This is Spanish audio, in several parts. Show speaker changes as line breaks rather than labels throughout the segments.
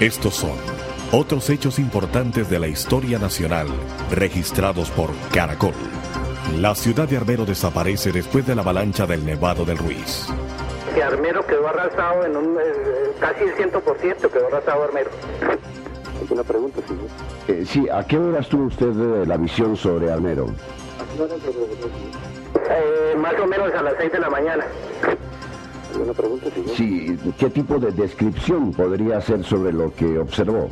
Estos son otros hechos importantes de la historia nacional registrados por Caracol. La ciudad de Armero desaparece después de la avalancha del Nevado del Ruiz.
Que Armero quedó arrasado en un eh, casi el 100% quedó arrasado Armero.
¿Alguna pregunta, señor?
Eh, sí, ¿a qué horas tuvo usted eh, la visión sobre Armero?
Eh, más o menos a las 6 de la mañana.
¿Alguna pregunta, señor?
Sí, ¿qué tipo de descripción podría hacer sobre lo que observó?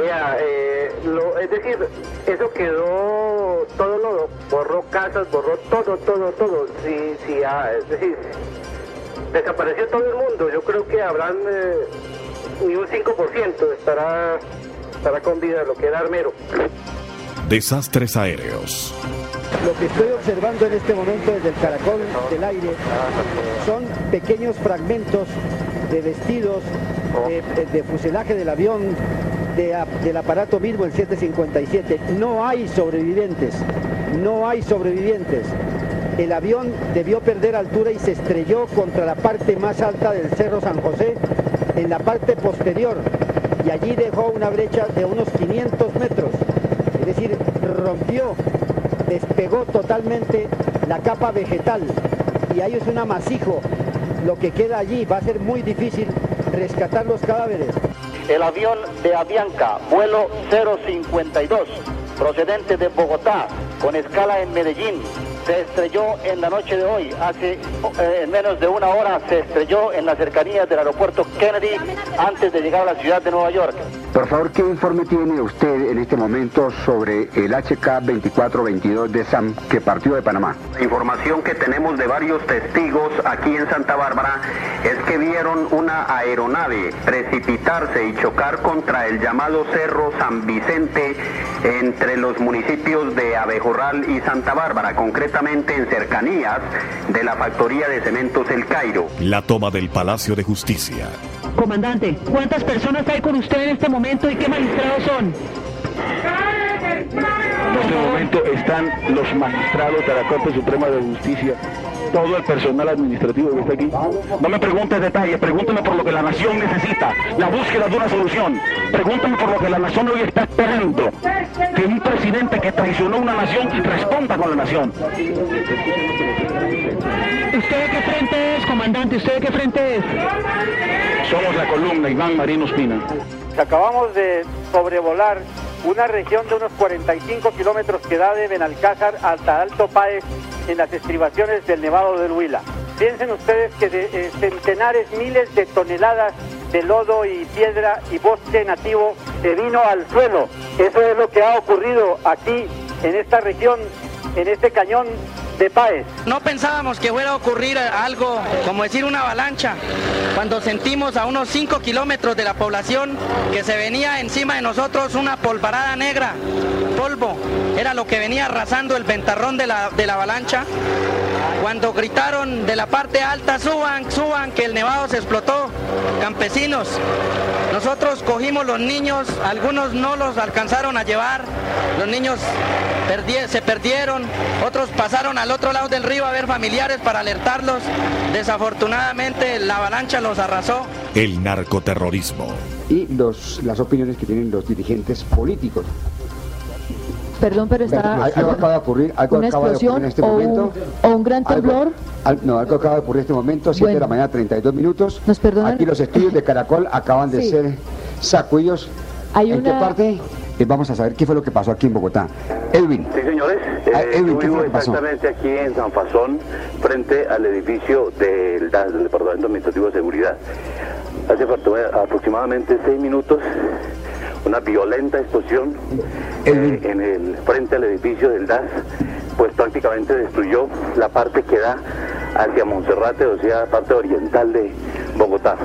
Vea, eh, lo- es decir, eso quedó, todo lo borró casas, borró todo, todo, todo. Sí, sí, ah, es decir, desapareció todo el mundo. Yo creo que habrán eh, ni un 5% estará, estará con vida lo que era Armero.
Desastres aéreos.
Lo que estoy observando en este momento desde el caracol del aire son pequeños fragmentos de vestidos, de, fuselaje del avión, del aparato mismo, el 757. No hay sobrevivientes, no hay sobrevivientes. El avión debió perder altura y se estrelló contra la parte más alta del Cerro San José, en la parte posterior, y allí dejó una brecha de unos 500 metros. Es decir, rompió despegó totalmente la capa vegetal y ahí es un amasijo. Lo que queda allí va a ser muy difícil rescatar los cadáveres.
El avión de Avianca, vuelo 052, procedente de Bogotá, con escala en Medellín, se estrelló en la noche de hoy. Hace eh, en menos de una hora se estrelló en las cercanías del aeropuerto Kennedy antes de llegar a la ciudad de Nueva York.
Por favor, ¿qué informe tiene usted en este momento sobre el HK-2422 de SAM que partió de Panamá? La información que tenemos de varios testigos aquí en Santa Bárbara es que vieron una aeronave precipitarse y chocar contra el llamado Cerro San Vicente entre los municipios de Abejorral y Santa Bárbara, concretamente en cercanías de la factoría de cementos El Cairo.
La toma del Palacio de Justicia.
Comandante, ¿cuántas personas hay con usted en este momento y qué magistrados son?
En este momento están los magistrados de la Corte Suprema de Justicia, todo el personal administrativo que está aquí. No me preguntes detalles, pregúnteme por lo que la nación necesita, la búsqueda de una solución. Pregúntame por lo que la nación hoy está esperando. Que un presidente que traicionó una nación responda con la nación.
¿Usted de qué frente es, comandante? ¿Usted de qué frente es?
Somos la columna Iván Marino Espina.
Acabamos de sobrevolar una región de unos 45 kilómetros que da de Benalcázar hasta Alto Páez en las estribaciones del Nevado del Huila. Piensen ustedes que de eh, centenares, miles de toneladas de lodo y piedra y bosque nativo se vino al suelo. Eso es lo que ha ocurrido aquí en esta región, en este cañón
No pensábamos que fuera a ocurrir algo como decir una avalancha, cuando sentimos a unos 5 kilómetros de la población que se venía encima de nosotros una polvarada negra, polvo, era lo que venía arrasando el ventarrón de la, de la avalancha. Cuando gritaron de la parte alta, suban, suban, que el nevado se explotó, campesinos. Nosotros cogimos los niños, algunos no los alcanzaron a llevar, los niños perdi- se perdieron, otros pasaron al otro lado del río a ver familiares para alertarlos. Desafortunadamente la avalancha los arrasó.
El narcoterrorismo.
Y los, las opiniones que tienen los dirigentes políticos.
Perdón, pero está
Algo acaba de ocurrir, algo
una
acaba de ocurrir
explosión
en este
o,
momento.
un, o un gran
Algo-
temblor.
al- no, algo acaba de ocurrir en este momento, 7 de la
Bueno.
mañana, 32 minutos.
¿Nos perdonan?
Aquí los estudios de Caracol acaban de
Sí.
ser sacudidos.
Hay
¿En qué
una-
parte? Eh, vamos a saber qué fue lo que pasó aquí en Bogotá. Edwin.
Sí, señores.
Ah,
Eh,
Edwin,
yo
¿qué fue lo que pasó?
exactamente aquí en San Fasón, frente al edificio del, del Departamento Administrativo de Seguridad. Hace falta- aproximadamente seis minutos, una violenta explosión eh, en el frente al edificio del DAS, pues prácticamente destruyó la parte que da hacia Monserrate, o sea, la parte oriental de Bogotá.